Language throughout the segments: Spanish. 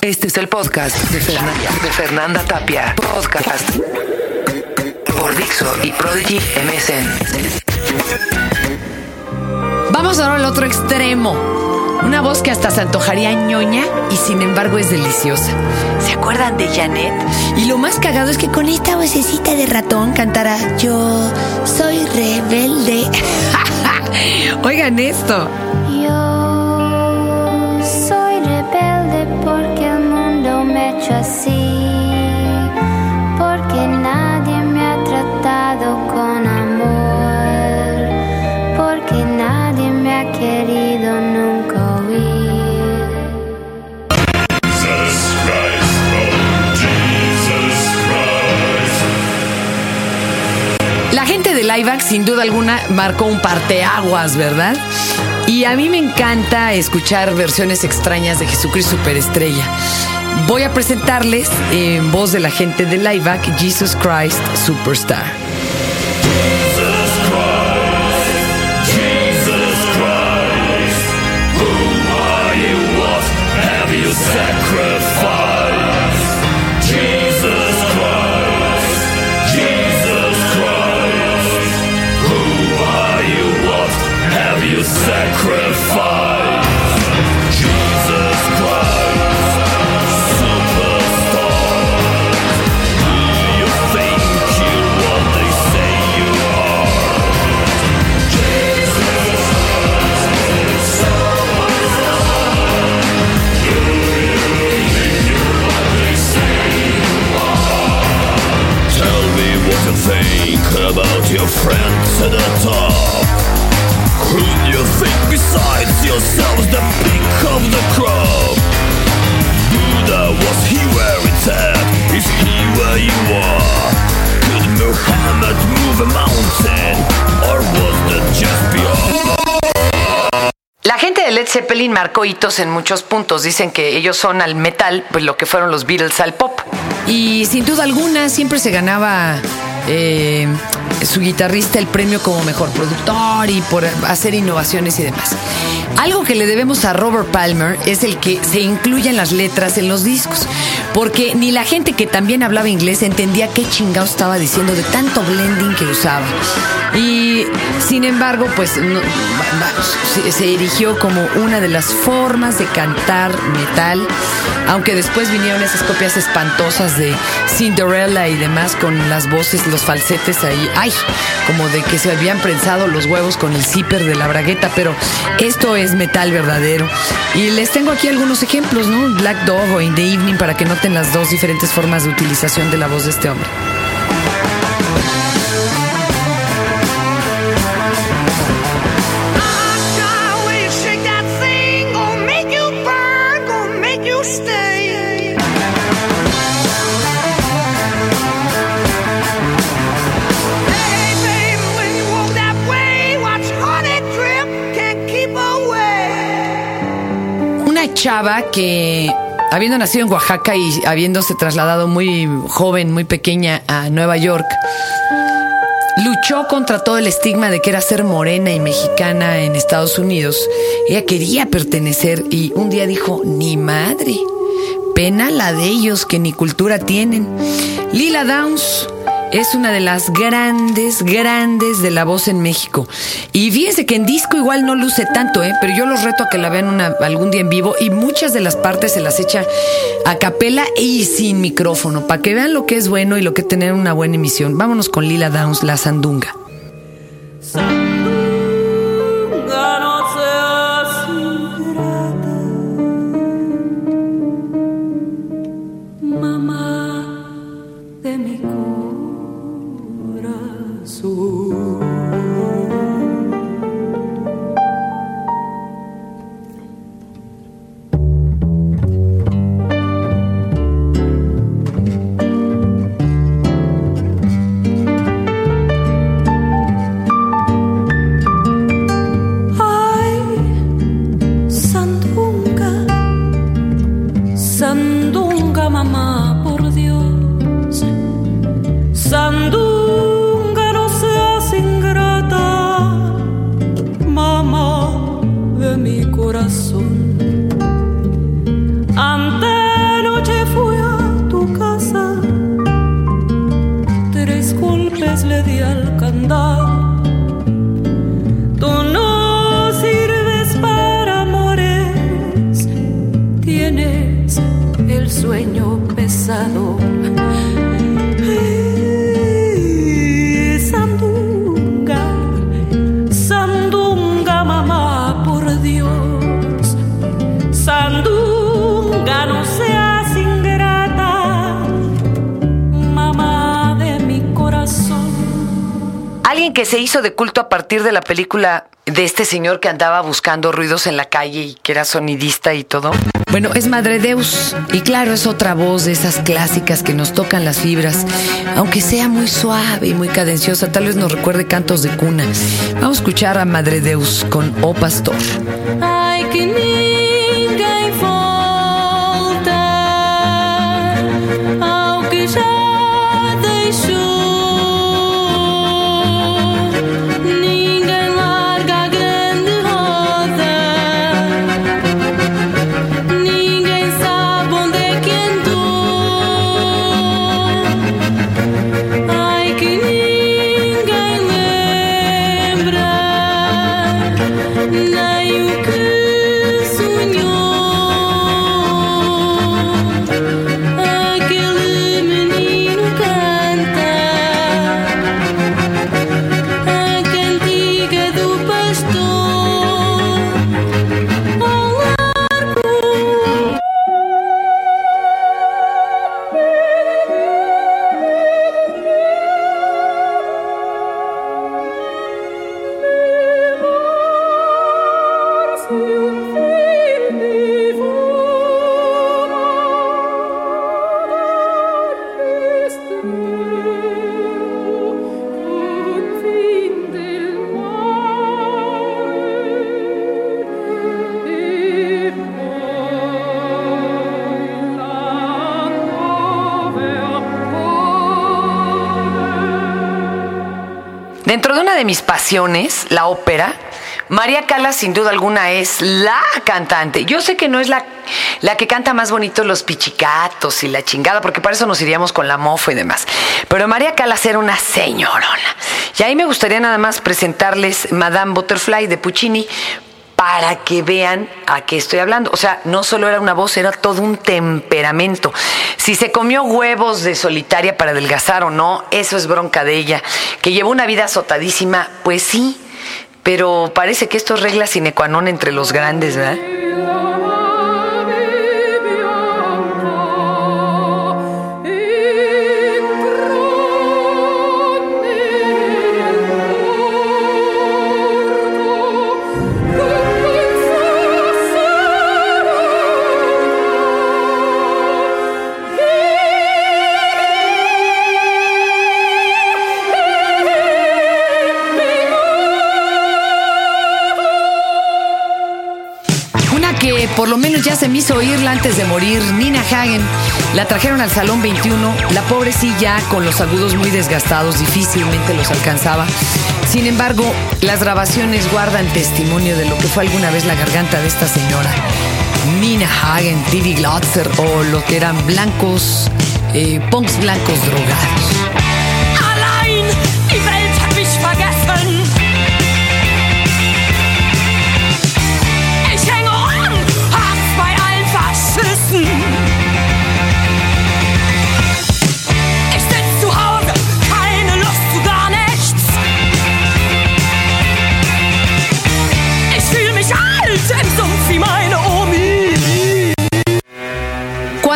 Este es el podcast de, Fernanda, de Fernanda Tapia. Podcast por Dixo y Prodigy MSN. Vamos ahora al otro extremo. Una voz que hasta se antojaría ñoña y sin embargo es deliciosa. ¿Se acuerdan de Janet? Y lo más cagado es que con esta vocecita de ratón cantará Yo soy rebelde. Oigan esto. Hecho así, porque nadie me ha tratado con amor, porque nadie me ha querido nunca. Jesus Christ, oh Jesus Christ. La gente de Liveac sin duda alguna marcó un parteaguas, ¿verdad? Y a mí me encanta escuchar versiones extrañas de Jesucristo Superestrella. Voy a presentarles en voz de la gente de Liveac Jesus Christ Superstar. Zeppelin marcó hitos en muchos puntos. Dicen que ellos son al metal, pues lo que fueron los Beatles al pop. Y sin duda alguna siempre se ganaba eh, su guitarrista el premio como mejor productor y por hacer innovaciones y demás. Algo que le debemos a Robert Palmer es el que se incluyan las letras en los discos, porque ni la gente que también hablaba inglés entendía qué chingado estaba diciendo de tanto blending que usaba. Y sin embargo, pues no- se erigió como una de las formas de cantar metal, aunque después vinieron esas copias espantosas de Cinderella y demás con las voces, los falsetes ahí, ay, como de que se habían prensado los huevos con el zipper de la bragueta, pero esto es metal verdadero. Y les tengo aquí algunos ejemplos, ¿no? Black Dog o In the Evening para que noten las dos diferentes formas de utilización de la voz de este hombre. Que, habiendo nacido en Oaxaca y habiéndose trasladado muy joven, muy pequeña a Nueva York, luchó contra todo el estigma de que era ser morena y mexicana en Estados Unidos. Ella quería pertenecer y un día dijo, ni madre, pena la de ellos que ni cultura tienen. Lila Downs es una de las grandes, grandes de la voz en México. Y fíjense que en disco igual no luce tanto, ¿eh? pero yo los reto a que la vean algún día en vivo y muchas de las partes se las echa a capela y sin micrófono, para que vean lo que es bueno y lo que tener una buena emisión. Vámonos con Lila Downs, La Sandunga. Corazón. Alguien que se hizo de culto a partir de la película de este señor que andaba buscando ruidos en la calle y que era sonidista y todo. Bueno, es Madre Deus. Y claro, es otra voz de esas clásicas que nos tocan las fibras. Aunque sea muy suave y muy cadenciosa, tal vez nos recuerde cantos de cuna. Vamos a escuchar a Madre Deus con O Pastor. Ai que Dentro de una de mis pasiones, la ópera, María Cala sin duda alguna es la cantante. Yo sé que no es la, la que canta más bonito los pichicatos y la chingada, porque para eso nos iríamos con la mofo y demás. Pero María Calas era una señorona. Y ahí me gustaría nada más presentarles Madame Butterfly de Puccini para que vean a qué estoy hablando. O sea, no solo era una voz, era todo un temperamento. Si se comió huevos de solitaria para adelgazar o no, eso es bronca de ella. Que llevó una vida azotadísima, pues sí, pero parece que esto es regla sine qua non entre los grandes, ¿verdad? Por lo menos ya se me hizo oírla antes de morir, Nina Hagen. La trajeron al Salón 21. La pobre sí ya con los agudos muy desgastados, difícilmente los alcanzaba. Sin embargo, las grabaciones guardan testimonio de lo que fue alguna vez la garganta de esta señora. Nina Hagen, Didi Glotzer o lo que eran blancos, eh, punks blancos drogados.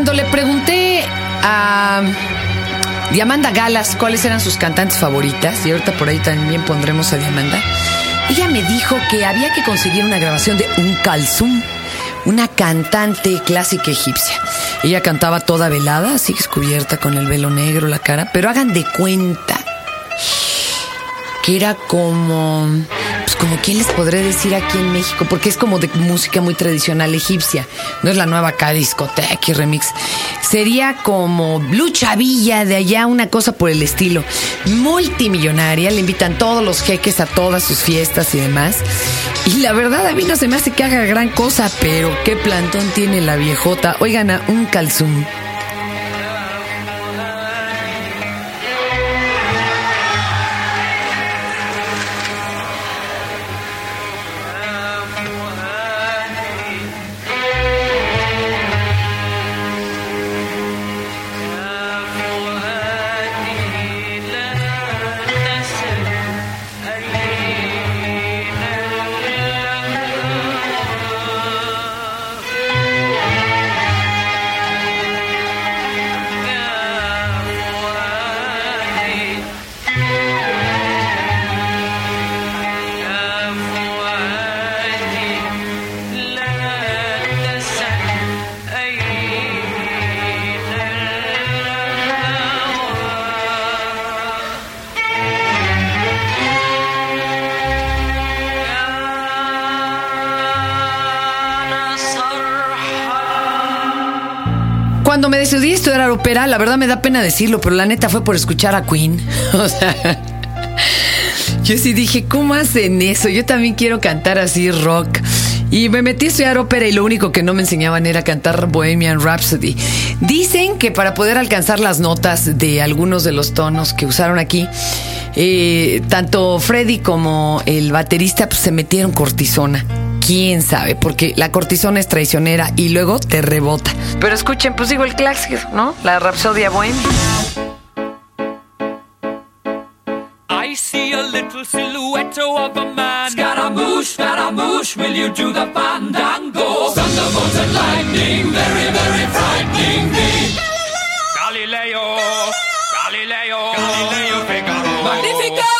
Cuando le pregunté a Diamanda Galas cuáles eran sus cantantes favoritas, y ahorita por ahí también pondremos a Diamanda, ella me dijo que había que conseguir una grabación de Un Kalsum, una cantante clásica egipcia. Ella cantaba toda velada, así descubierta con el velo negro, la cara, pero hagan de cuenta que era como, como quién les podré decir aquí en México, porque es como de música muy tradicional egipcia, no es la nueva acá discoteca y remix. Sería como Blue Chavilla de allá, una cosa por el estilo. Multimillonaria, le invitan todos los jeques a todas sus fiestas y demás. Y la verdad a mí no se me hace que haga gran cosa, pero qué plantón tiene la viejota. Oigan a un calzón. Decidí estudiar ópera, la verdad me da pena decirlo, pero la neta fue por escuchar a Queen. O sea, yo sí dije, ¿cómo hacen eso? Yo también quiero cantar así rock. Y me metí a estudiar ópera y lo único que no me enseñaban era cantar Bohemian Rhapsody. Dicen que para poder alcanzar las notas de algunos de los tonos que usaron aquí, eh, tanto Freddy como el baterista pues, se metieron cortisona. Quién sabe, porque la cortisona es traicionera y luego te rebota. Pero escuchen, pues digo el clásico, ¿no? La Rapsodia Bohemia. I see a little silhouette of a man. Scaramouche, Scaramouche, will you do the fandango? Thunderbolt and lightning, very, very frightening me. Galileo, Galileo, Galileo Figaro. Magnifico!